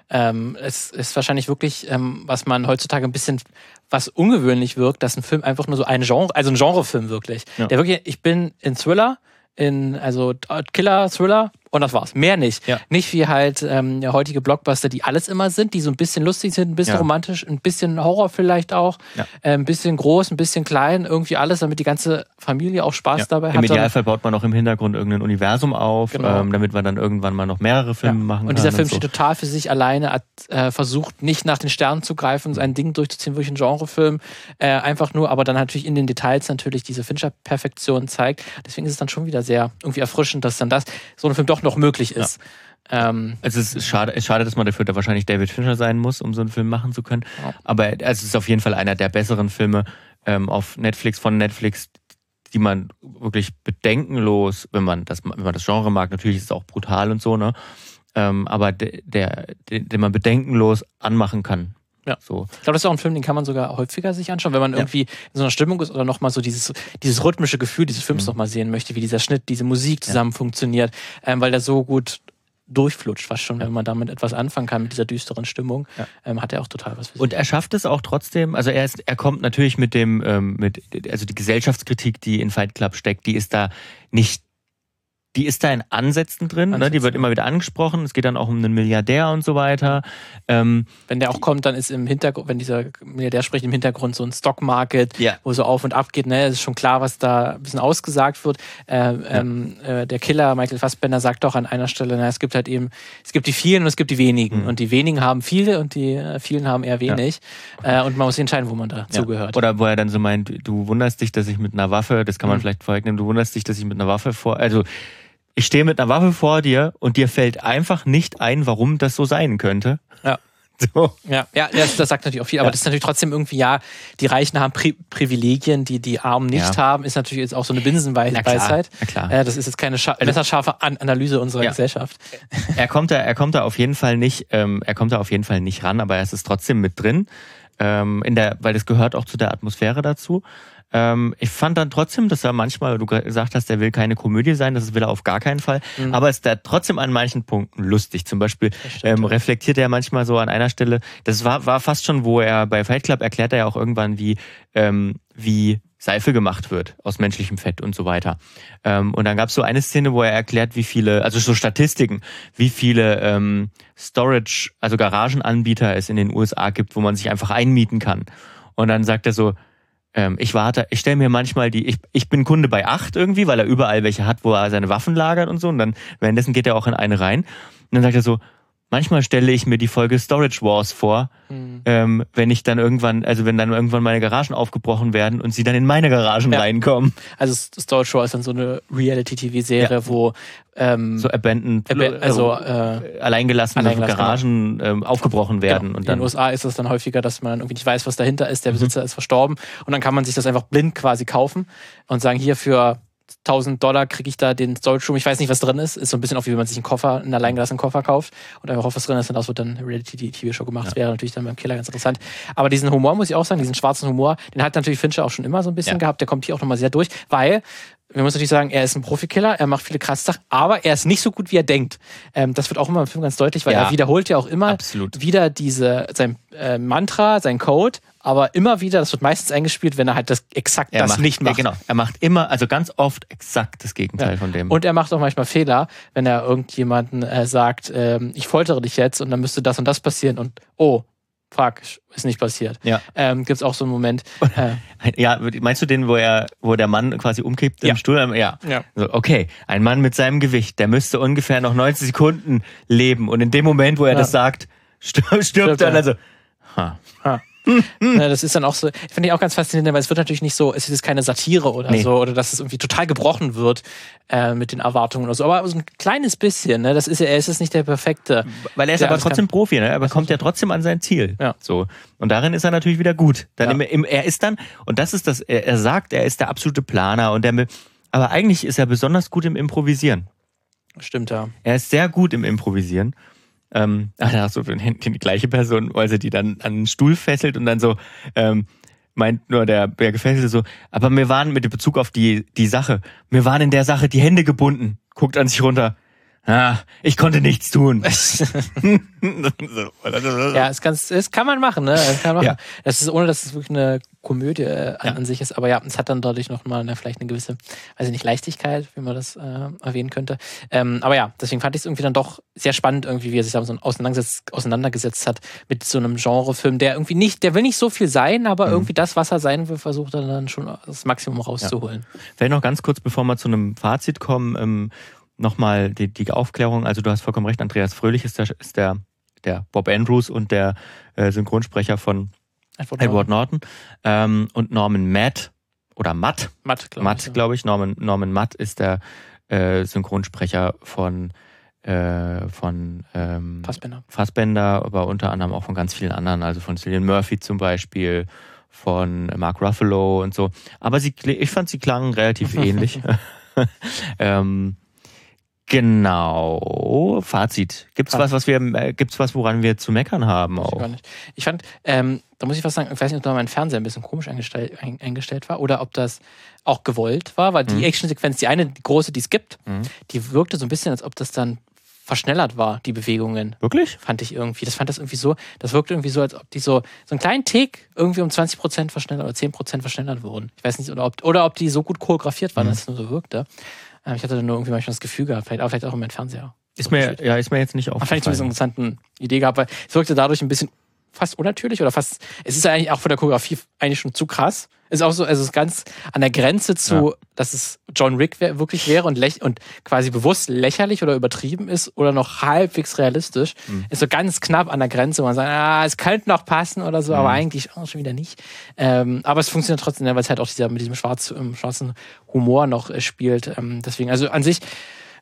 [SPEAKER 2] Ähm, es ist wahrscheinlich wirklich, ähm, was man heutzutage ein bisschen, was ungewöhnlich wirkt, dass ein Film einfach nur so ein Genre, also ein Genrefilm wirklich. Ja. Der wirklich, ich bin in Thriller, in, also Killer, Thriller, und das war's. Mehr nicht.
[SPEAKER 1] Ja.
[SPEAKER 2] Nicht wie halt ähm, heutige Blockbuster, die alles immer sind, die so ein bisschen lustig sind, ein bisschen ja. romantisch, ein bisschen Horror vielleicht auch, ja. äh, ein bisschen groß, ein bisschen klein, irgendwie alles, damit die ganze Familie auch Spaß dabei hat.
[SPEAKER 1] Im Idealfall baut man auch im Hintergrund irgendein Universum auf, genau. ähm, damit man dann irgendwann mal noch mehrere Filme machen kann.
[SPEAKER 2] Und dieser Film und so. steht total für sich alleine, hat äh, versucht, nicht nach den Sternen zu greifen, sein Ding durchzuziehen, wirklich ein Genrefilm. Äh, einfach nur, aber dann natürlich in den Details natürlich diese Fincher-Perfektion zeigt. Deswegen ist es dann schon wieder sehr irgendwie erfrischend, dass dann das so ein Film doch noch möglich ist.
[SPEAKER 1] Ja. Ähm, also es ist schade, es ist schade, dass man dafür da wahrscheinlich David Fincher sein muss, um so einen Film machen zu können. Ja. Aber also es ist auf jeden Fall einer der besseren Filme ähm, auf Netflix von Netflix, die man wirklich bedenkenlos, wenn man das, wenn man das Genre mag, natürlich ist es auch brutal und so, ne? Ähm, aber der, der, den man bedenkenlos anmachen kann.
[SPEAKER 2] Ja. So. Ich glaube, das ist auch ein Film, den kann man sogar häufiger sich anschauen, wenn man ja. irgendwie in so einer Stimmung ist oder nochmal so dieses, dieses rhythmische Gefühl dieses Films mhm. nochmal sehen möchte, wie dieser Schnitt, diese Musik zusammen ja. funktioniert, ähm, weil der so gut durchflutscht, fast schon, ja. wenn man damit etwas anfangen kann, mit dieser düsteren Stimmung, ja. ähm, hat er auch total was
[SPEAKER 1] für sich. Und er schafft es auch trotzdem, also er ist, er kommt natürlich mit dem, ähm, mit, also die Gesellschaftskritik, die in Fight Club steckt, die ist da nicht die ist da in Ansätzen drin,
[SPEAKER 2] Ansätze,
[SPEAKER 1] ne? die wird
[SPEAKER 2] ja.
[SPEAKER 1] immer wieder angesprochen. Es geht dann auch um einen Milliardär und so weiter. Ähm,
[SPEAKER 2] Wenn der auch kommt, dann ist im Hintergrund, wenn dieser Milliardär spricht, im Hintergrund so ein Stockmarket,
[SPEAKER 1] Ja.
[SPEAKER 2] wo so auf und ab geht. Ne? Es ist schon klar, was da ein bisschen ausgesagt wird. Äh, ähm, äh, der Killer, Michael Fassbender, sagt doch an einer Stelle, na, es gibt halt eben, es gibt die vielen und es gibt die wenigen.
[SPEAKER 1] Mhm.
[SPEAKER 2] Und die wenigen haben viele und die äh, vielen haben eher wenig. Äh, und man muss sich entscheiden, wo man da
[SPEAKER 1] ja.
[SPEAKER 2] zugehört.
[SPEAKER 1] Oder wo er dann so meint, du wunderst dich, dass ich mit einer Waffe, das kann man
[SPEAKER 2] Mhm.
[SPEAKER 1] vielleicht vorwegnehmen, du wunderst dich, dass ich mit einer Waffe vor, also ich stehe mit einer Waffe vor dir und dir fällt einfach nicht ein, warum das so sein könnte.
[SPEAKER 2] Ja.
[SPEAKER 1] So.
[SPEAKER 2] Ja, ja das, das sagt natürlich auch viel, aber
[SPEAKER 1] Ja.
[SPEAKER 2] das ist natürlich trotzdem irgendwie, ja, die Reichen haben Pri Privilegien, die die Armen nicht
[SPEAKER 1] Ja.
[SPEAKER 2] haben, ist natürlich jetzt auch so eine
[SPEAKER 1] Na klar,
[SPEAKER 2] Binsenweisheit.
[SPEAKER 1] na klar.
[SPEAKER 2] Äh, das ist jetzt keine scha messerscharfe An Analyse unserer
[SPEAKER 1] Ja.
[SPEAKER 2] Gesellschaft.
[SPEAKER 1] er kommt da, er kommt da auf jeden Fall nicht, ähm, er kommt da auf jeden Fall nicht ran, aber es ist trotzdem mit drin, ähm, in der, weil das gehört auch zu der Atmosphäre dazu. Ähm, ich fand dann trotzdem, dass er manchmal, du gesagt hast, er will keine Komödie sein, das will er auf gar keinen Fall,
[SPEAKER 2] Mhm.
[SPEAKER 1] aber es ist da trotzdem an manchen Punkten lustig. Zum Beispiel ähm, reflektiert er manchmal so an einer Stelle, das war, war fast schon, wo er bei Fight Club erklärt er ja auch irgendwann, wie, ähm, wie Seife gemacht wird aus menschlichem Fett und so weiter. Ähm, und dann gab es so eine Szene, wo er erklärt, wie viele, also so Statistiken, wie viele ähm, Storage, also Garagenanbieter es in den USA gibt, wo man sich einfach einmieten kann. Und dann sagt er so, ähm, ich warte, ich stelle mir manchmal die, ich, ich bin Kunde bei acht irgendwie, weil er überall welche hat, wo er seine Waffen lagert und so. Und dann währenddessen geht er auch in eine rein. Und dann sagt er so, manchmal stelle ich mir die Folge Storage Wars vor,
[SPEAKER 2] Mhm.
[SPEAKER 1] ähm, wenn ich dann irgendwann, also wenn dann irgendwann meine Garagen aufgebrochen werden und sie dann in meine Garagen
[SPEAKER 2] Ja.
[SPEAKER 1] reinkommen.
[SPEAKER 2] Also Storage Show ist dann so eine Reality-TV-Serie, wo ähm,
[SPEAKER 1] So abandoned,
[SPEAKER 2] Abe- also äh,
[SPEAKER 1] alleingelassene
[SPEAKER 2] alleingelassen,
[SPEAKER 1] Garagen ähm, aufgebrochen werden
[SPEAKER 2] genau.
[SPEAKER 1] und
[SPEAKER 2] in
[SPEAKER 1] dann
[SPEAKER 2] den USA ist es dann häufiger, dass man irgendwie nicht weiß, was dahinter ist. Der Besitzer ist verstorben und dann kann man sich das einfach blind quasi kaufen und sagen, hier für 1000 Dollar kriege ich da den Storage Room. Ich weiß nicht, was drin ist. Ist so ein bisschen auch wie wenn man sich einen Koffer, einen alleingelassenen Koffer kauft und einfach hofft, was drin ist. Und das wird dann eine Reality-TV-Show gemacht. Wäre natürlich dann beim Killer ganz interessant. Aber diesen Humor muss ich auch sagen, diesen schwarzen Humor, den hat natürlich Fincher auch schon immer so ein bisschen
[SPEAKER 1] Ja.
[SPEAKER 2] gehabt. Der kommt hier auch nochmal sehr durch, weil wir müssen natürlich sagen, er ist ein Profikiller, er macht viele krasse Sachen, aber er ist nicht so gut, wie er denkt. Ähm, das wird auch immer im Film ganz deutlich, weil
[SPEAKER 1] Ja.
[SPEAKER 2] er wiederholt ja auch immer
[SPEAKER 1] Absolut.
[SPEAKER 2] wieder diese, sein äh, Mantra, sein Code, aber immer wieder, das wird meistens eingespielt, wenn er halt das exakt
[SPEAKER 1] er
[SPEAKER 2] das
[SPEAKER 1] macht,
[SPEAKER 2] nicht macht.
[SPEAKER 1] Ja, genau. Er macht immer, also ganz oft exakt das Gegenteil
[SPEAKER 2] Ja.
[SPEAKER 1] von dem.
[SPEAKER 2] Und er macht auch manchmal Fehler, wenn er irgendjemanden äh, sagt, ähm, ich foltere dich jetzt und dann müsste das und das passieren und oh, fuck, ist nicht passiert.
[SPEAKER 1] ja.
[SPEAKER 2] Ähm, Gibt es auch so einen Moment. Äh,
[SPEAKER 1] ja, meinst du den, wo er, wo der Mann quasi umkippt im
[SPEAKER 2] Ja.
[SPEAKER 1] Stuhl? Ja.
[SPEAKER 2] ja.
[SPEAKER 1] So, okay, ein Mann mit seinem Gewicht, der müsste ungefähr noch 90 Sekunden leben. Und in dem Moment, wo er
[SPEAKER 2] Ja.
[SPEAKER 1] das sagt, stirbt, stirbt
[SPEAKER 2] er.
[SPEAKER 1] Also, ha.
[SPEAKER 2] Ne, das ist dann auch so, finde ich auch ganz faszinierend, weil es wird natürlich nicht so, es ist keine Satire oder
[SPEAKER 1] Nee.
[SPEAKER 2] so, oder dass es irgendwie total gebrochen wird äh, mit den Erwartungen oder so. Aber so ein kleines bisschen, ne? Das ist ja, er ist jetzt nicht der perfekte.
[SPEAKER 1] Weil er ist aber trotzdem Profi, ne? Er kommt ja trotzdem an sein Ziel.
[SPEAKER 2] Ja.
[SPEAKER 1] So. Und darin ist er natürlich wieder gut. Dann
[SPEAKER 2] Ja.
[SPEAKER 1] im, im, er ist dann, und das ist das, er, er sagt, er ist der absolute Planer und der, aber eigentlich ist er besonders gut im Improvisieren.
[SPEAKER 2] Stimmt, ja.
[SPEAKER 1] Er ist sehr gut im Improvisieren. Ähm, ach, da hast du die gleiche Person, weil sie die dann an den Stuhl fesselt und dann so ähm, meint nur der, der Gefesselte so, aber mir waren mit Bezug auf die, die Sache, mir waren in der Sache die Hände gebunden. Guckt an sich runter. Ah, ich konnte nichts tun.
[SPEAKER 2] Ja, es, kann, es kann man machen, ne? Es kann man
[SPEAKER 1] Ja.
[SPEAKER 2] machen. Das ist, ohne dass es wirklich eine Komödie äh, an,
[SPEAKER 1] Ja.
[SPEAKER 2] an sich ist. Aber ja, es hat dann dadurch nochmal eine, vielleicht eine gewisse, weiß ich nicht, Leichtigkeit, wie man das äh, erwähnen könnte. Ähm, aber ja, deswegen fand ich es irgendwie dann doch sehr spannend, irgendwie, wie er sich da so auseinandergesetzt, auseinandergesetzt hat mit so einem Genrefilm, der irgendwie nicht, der will nicht so viel sein, aber
[SPEAKER 1] Mhm.
[SPEAKER 2] irgendwie das, was er sein will, versucht er dann schon das Maximum rauszuholen.
[SPEAKER 1] Vielleicht noch ganz kurz, bevor wir zu einem Fazit kommen, ähm, nochmal die, die Aufklärung. Also du hast vollkommen recht, Andreas Fröhlich ist der, ist der, der Bob Andrews und der äh, Synchronsprecher von
[SPEAKER 2] Nur
[SPEAKER 1] Edward Norton. Ähm, und Norman Matt oder Matt,
[SPEAKER 2] Matt, glaube
[SPEAKER 1] Matt,
[SPEAKER 2] ich.
[SPEAKER 1] glaube ich. Norman, Norman Matt ist der äh, Synchronsprecher von, äh, von ähm,
[SPEAKER 2] Fassbender.
[SPEAKER 1] Fassbender, aber unter anderem auch von ganz vielen anderen, also von Cillian Murphy zum Beispiel, von Mark Ruffalo und so. Aber sie, ich fand, sie klangen relativ ähnlich. ähm, genau. Fazit. Gibt's was, was wir, äh, gibt's was, woran wir zu meckern haben
[SPEAKER 2] ich
[SPEAKER 1] auch?
[SPEAKER 2] Ich fand, ähm, da muss ich was sagen, ich weiß nicht, ob da mein Fernseher ein bisschen komisch eingestellt, ein, eingestellt war oder ob das auch gewollt war, weil die
[SPEAKER 1] Mhm.
[SPEAKER 2] Actionsequenz, die eine die große, die es gibt,
[SPEAKER 1] Mhm.
[SPEAKER 2] die wirkte so ein bisschen, als ob das dann verschnellert war, die Bewegungen.
[SPEAKER 1] Wirklich?
[SPEAKER 2] Fand ich irgendwie. Das fand das irgendwie so, das wirkte irgendwie so, als ob die so, so einen kleinen Tick irgendwie um 20% verschnellert oder 10% verschnellert wurden. Ich weiß nicht, oder ob, oder ob die so gut choreografiert waren,
[SPEAKER 1] Mhm.
[SPEAKER 2] dass es nur so wirkte. Äh, ich hatte dann nur irgendwie manchmal das Gefühl gehabt, vielleicht, auch, vielleicht auch im Fernseher.
[SPEAKER 1] Ist mir, ja, ist mir jetzt nicht aufgefallen.
[SPEAKER 2] Fand ich eine interessante Idee gehabt, weil es wirkte dadurch ein bisschen fast unnatürlich oder fast, es ist eigentlich auch von der Choreografie eigentlich schon zu krass. Ist auch so, also es ist ganz an der Grenze zu, ja. dass es John Rick wirklich wäre und, läch und quasi bewusst lächerlich oder übertrieben ist oder noch halbwegs realistisch. Mhm. Ist so ganz knapp an der Grenze, wo man sagt, ah, es könnte noch passen oder so, mhm. aber eigentlich auch schon wieder nicht. Ähm, aber es funktioniert trotzdem, weil es halt auch dieser, mit diesem schwarz, ähm, schwarzen Humor noch äh, spielt. Ähm, deswegen, also an sich,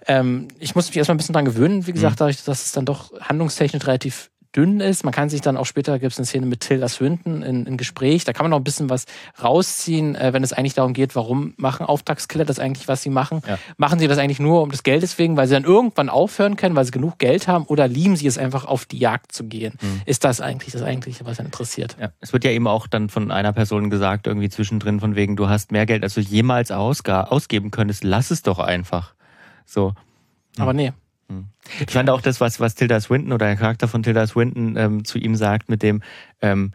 [SPEAKER 2] ähm, ich muss mich erstmal ein bisschen dran gewöhnen, wie gesagt, mhm. dadurch, dass es dann doch handlungstechnisch relativ dünn ist. Man kann sich dann auch später, gibt es eine Szene mit Tilda Swinton in, in Gespräch, da kann man noch ein bisschen was rausziehen, äh, wenn es eigentlich darum geht, warum machen Auftragskiller das eigentlich, was sie machen. Ja. Machen sie das eigentlich nur um des Geldes wegen, weil sie dann irgendwann aufhören können, weil sie genug Geld haben oder lieben sie es einfach auf die Jagd zu gehen? Mhm. Ist das eigentlich das Eigentliche, was einen interessiert?
[SPEAKER 1] Ja. Es wird ja eben auch dann von einer Person gesagt, irgendwie zwischendrin von wegen, du hast mehr Geld, als du jemals ausgeben könntest, lass es doch einfach. So.
[SPEAKER 2] Aber nee.
[SPEAKER 1] Hm. Ich fand auch das, was, was Tilda Swinton oder der Charakter von Tilda Swinton ähm, zu ihm sagt, mit dem, ähm,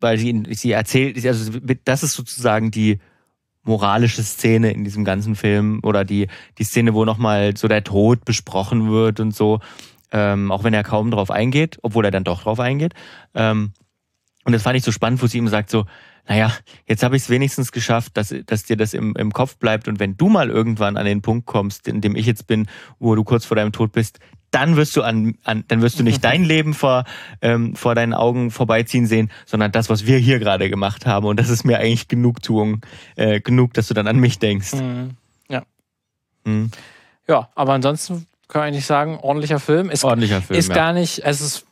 [SPEAKER 1] weil sie, sie erzählt, also das ist sozusagen die moralische Szene in diesem ganzen Film oder die, die Szene, wo nochmal so der Tod besprochen wird und so, ähm, auch wenn er kaum drauf eingeht, obwohl er dann doch drauf eingeht. Ähm, und das fand ich so spannend, wo sie ihm sagt so, naja, jetzt habe ich es wenigstens geschafft, dass, dass dir das im, im Kopf bleibt. Und wenn du mal irgendwann an den Punkt kommst, in dem ich jetzt bin, wo du kurz vor deinem Tod bist, dann wirst du an, an dann wirst du nicht dein Leben vor, ähm, vor deinen Augen vorbeiziehen sehen, sondern das, was wir hier gerade gemacht haben. Und das ist mir eigentlich Genugtuung, äh, genug, dass du dann an mich denkst. Mhm.
[SPEAKER 2] Ja. Mhm. Ja, aber ansonsten kann ich eigentlich sagen, ordentlicher Film. Ist,
[SPEAKER 1] ordentlicher Film.
[SPEAKER 2] Ist ja. gar nicht, es ist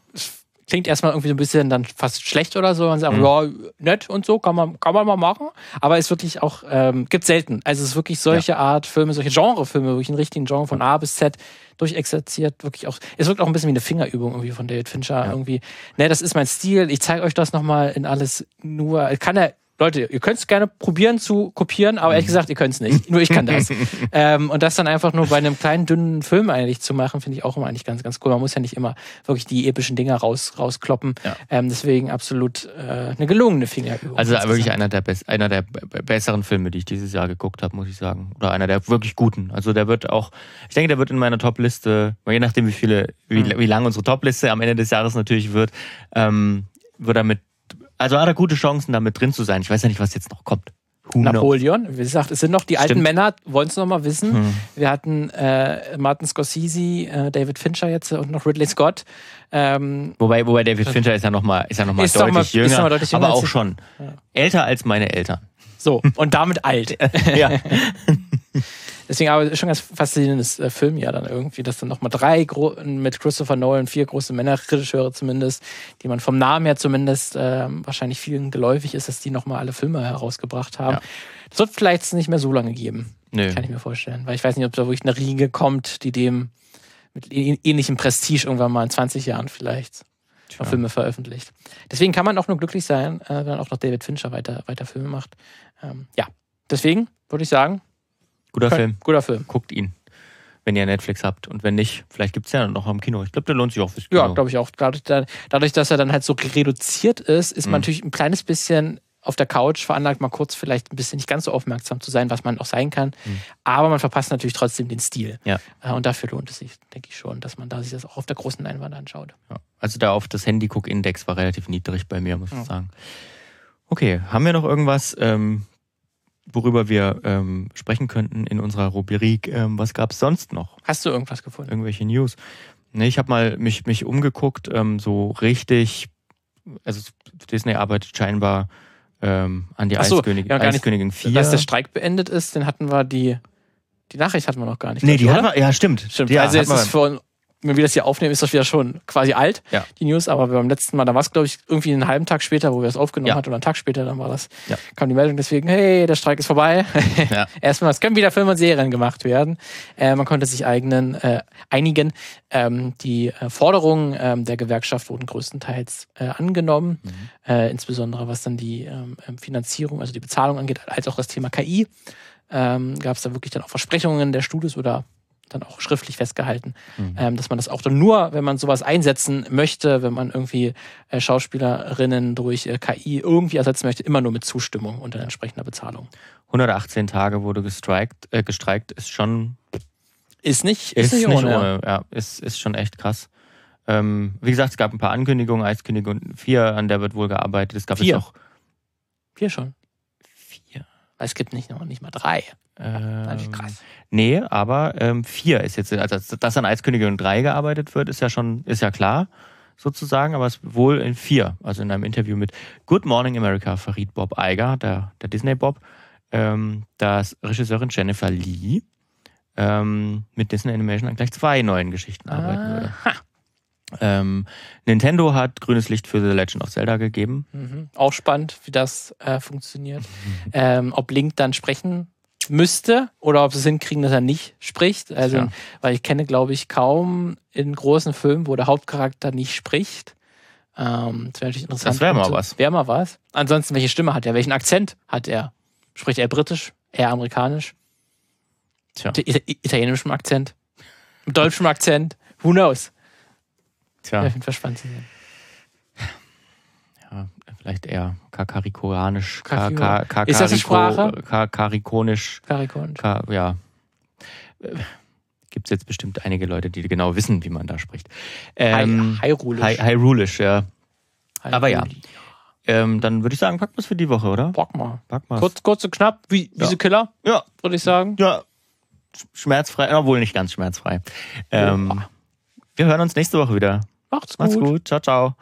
[SPEAKER 2] klingt erstmal irgendwie so ein bisschen dann fast schlecht oder so. Man sagt, mhm. ja, nett und so, kann man, kann man mal machen. Aber ist wirklich auch, ähm, gibt selten. Also es ist wirklich solche ja. Art Filme, solche Genrefilme, wirklich einen richtigen Genre von A bis Z durchexerziert, wirklich auch, es wirkt auch ein bisschen wie eine Fingerübung irgendwie von David Fincher ja. irgendwie. Ne, das ist mein Stil, ich zeige euch das nochmal in alles nur, kann er Leute, ihr könnt es gerne probieren zu kopieren, aber ehrlich mhm. gesagt, ihr könnt es nicht. Nur ich kann das. ähm, und das dann einfach nur bei einem kleinen, dünnen Film eigentlich zu machen, finde ich auch immer eigentlich ganz, ganz cool. Man muss ja nicht immer wirklich die epischen Dinger raus, rauskloppen. Ja. Ähm, deswegen absolut äh, eine gelungene Fingerübung.
[SPEAKER 1] Also wirklich einer der, einer der besseren Filme, die ich dieses Jahr geguckt habe, muss ich sagen. Oder einer der wirklich guten. Also der wird auch, ich denke, der wird in meiner Top-Liste, je nachdem wie viele, wie, mhm. wie lang unsere Top-Liste am Ende des Jahres natürlich wird, ähm, wird er mit also hat er gute Chancen, da mit drin zu sein. Ich weiß ja nicht, was jetzt noch kommt.
[SPEAKER 2] Who Napoleon, knows? wie gesagt, es sind noch die Stimmt. alten Männer, wollen es noch mal wissen. Hm. Wir hatten äh, Martin Scorsese, äh, David Fincher jetzt und noch Ridley Scott. Ähm,
[SPEAKER 1] wobei, wobei David Fincher ist ja noch mal, ist ja noch mal deutlich, mal, jünger, noch mal deutlich jünger, aber auch schon ja. älter als meine Eltern.
[SPEAKER 2] So, und damit alt. ja. Deswegen aber schon ganz faszinierendes äh, Filmjahr dann irgendwie, dass dann nochmal drei Gro mit Christopher Nolan, vier große Männerregisseure zumindest, die man vom Namen her zumindest äh, wahrscheinlich vielen geläufig ist, dass die nochmal alle Filme herausgebracht haben. Ja. Das wird vielleicht nicht mehr so lange geben. Nö. Kann ich mir vorstellen. Weil ich weiß nicht, ob da wirklich eine Riege kommt, die dem mit ähnlichem Prestige irgendwann mal in 20 Jahren vielleicht Tja. Filme veröffentlicht. Deswegen kann man auch nur glücklich sein, äh, wenn auch noch David Fincher weiter, weiter Filme macht. Ähm, ja, deswegen würde ich sagen,
[SPEAKER 1] Guter Film.
[SPEAKER 2] Guter Film.
[SPEAKER 1] Guckt ihn, wenn ihr Netflix habt. Und wenn nicht, vielleicht gibt es ja noch im Kino. Ich glaube, der lohnt sich auch fürs Kino.
[SPEAKER 2] Ja, glaube ich auch. Dadurch, dass er dann halt so reduziert ist, ist mhm. man natürlich ein kleines bisschen auf der Couch veranlagt, mal kurz vielleicht ein bisschen nicht ganz so aufmerksam zu sein, was man auch sein kann. Mhm. Aber man verpasst natürlich trotzdem den Stil.
[SPEAKER 1] Ja.
[SPEAKER 2] Äh, und dafür lohnt es sich, denke ich schon, dass man da sich das auch auf der großen Leinwand anschaut.
[SPEAKER 1] Ja. Also da auf das Handy-Guck-Index war relativ niedrig bei mir, muss ja. ich sagen. Okay, haben wir noch irgendwas, ähm, worüber wir ähm, sprechen könnten in unserer Rubrik. Ähm, was gab es sonst noch?
[SPEAKER 2] Hast du irgendwas gefunden?
[SPEAKER 1] Irgendwelche News? Nee, ich habe mal mich, mich umgeguckt, ähm, so richtig, also Disney arbeitet scheinbar ähm, an die so, Eiskönigin, ja, Eiskönigin 4.
[SPEAKER 2] Dass der Streik beendet ist, den hatten wir die, die Nachricht hatten wir noch gar nicht.
[SPEAKER 1] Nee, die hatten wir, ja stimmt.
[SPEAKER 2] Stimmt,
[SPEAKER 1] ja,
[SPEAKER 2] also es ist für wenn wir das hier aufnehmen, ist das wieder schon quasi alt,
[SPEAKER 1] ja.
[SPEAKER 2] die News. Aber beim letzten Mal, da war es, glaube ich, irgendwie einen halben Tag später, wo wir es aufgenommen ja. hatten, oder einen Tag später, dann war das, ja. kam die Meldung deswegen, hey, der Streik ist vorbei. Ja. Erstmal, es können wieder Filme und Serien gemacht werden. Äh, man konnte sich eigenen, äh, einigen. Ähm, die äh, Forderungen ähm, der Gewerkschaft wurden größtenteils äh, angenommen, mhm. Äh, insbesondere was dann die ähm, Finanzierung, also die Bezahlung angeht, als auch das Thema KI. Ähm, Gab es da wirklich dann auch Versprechungen der Studios oder dann auch schriftlich festgehalten, mhm. ähm, dass man das auch dann nur, wenn man sowas einsetzen möchte, wenn man irgendwie äh, Schauspielerinnen durch äh, KI irgendwie ersetzen möchte, immer nur mit Zustimmung und dann entsprechender Bezahlung.
[SPEAKER 1] 118 Tage wurde gestreikt, äh, gestreikt ist schon.
[SPEAKER 2] Ist nicht,
[SPEAKER 1] ist, ist nicht, ohne. ohne. Ja, ist, ist schon echt krass. Ähm, wie gesagt, es gab ein paar Ankündigungen, Eiskündigung 4, an der wird wohl gearbeitet. Es gab
[SPEAKER 2] vier.
[SPEAKER 1] jetzt auch.
[SPEAKER 2] Vier schon. Vier. Es gibt nicht noch nicht mal drei.
[SPEAKER 1] Ähm, krass. Nee, aber ähm, vier ist jetzt, also dass an Eiskönigin 3 gearbeitet wird, ist ja schon, ist ja klar, sozusagen, aber es wohl in vier. Also in einem Interview mit Good Morning America verriet Bob Iger, der, der Disney-Bob, ähm, dass Regisseurin Jennifer Lee ähm, mit Disney Animation an gleich zwei neuen Geschichten arbeiten würde. Ähm, Nintendo hat grünes Licht für The Legend of Zelda gegeben.
[SPEAKER 2] Mhm. Auch spannend, wie das äh, funktioniert. ähm, ob Link dann sprechen müsste oder ob sie es hinkriegen, dass er nicht spricht. Also, ja. weil ich kenne, glaube ich, kaum in großen Filmen, wo der Hauptcharakter nicht spricht. Ähm, das wäre natürlich interessant.
[SPEAKER 1] Das wäre mal was.
[SPEAKER 2] Wäre mal was. Ansonsten, welche Stimme hat er? Welchen Akzent hat er? Spricht er britisch? Eher amerikanisch? Tja. Italienischem Akzent? Mit deutschem Akzent? Who knows?
[SPEAKER 1] Tja.
[SPEAKER 2] Wäre verspannt zu sehen
[SPEAKER 1] vielleicht eher kakarikonisch.
[SPEAKER 2] Ka ist das eine Sprache?
[SPEAKER 1] Karikonisch.
[SPEAKER 2] Karikonisch.
[SPEAKER 1] ja. Gibt es jetzt bestimmt einige Leute, die genau wissen, wie man da spricht.
[SPEAKER 2] Ähm, Hyrulisch.
[SPEAKER 1] Hyrulisch, ja. Aber ja. Ähm, dann würde ich sagen, packen wir es für die Woche, oder?
[SPEAKER 2] Pack mal.
[SPEAKER 1] Pack mal.
[SPEAKER 2] Kurz, kurz und knapp, wie, wie ja. Killer?
[SPEAKER 1] Ja.
[SPEAKER 2] Würde ich sagen.
[SPEAKER 1] Ja. Schmerzfrei, obwohl nicht ganz schmerzfrei. Ähm, ja. Wir hören uns nächste Woche wieder.
[SPEAKER 2] Macht's
[SPEAKER 1] gut. Macht's gut. Ciao, ciao.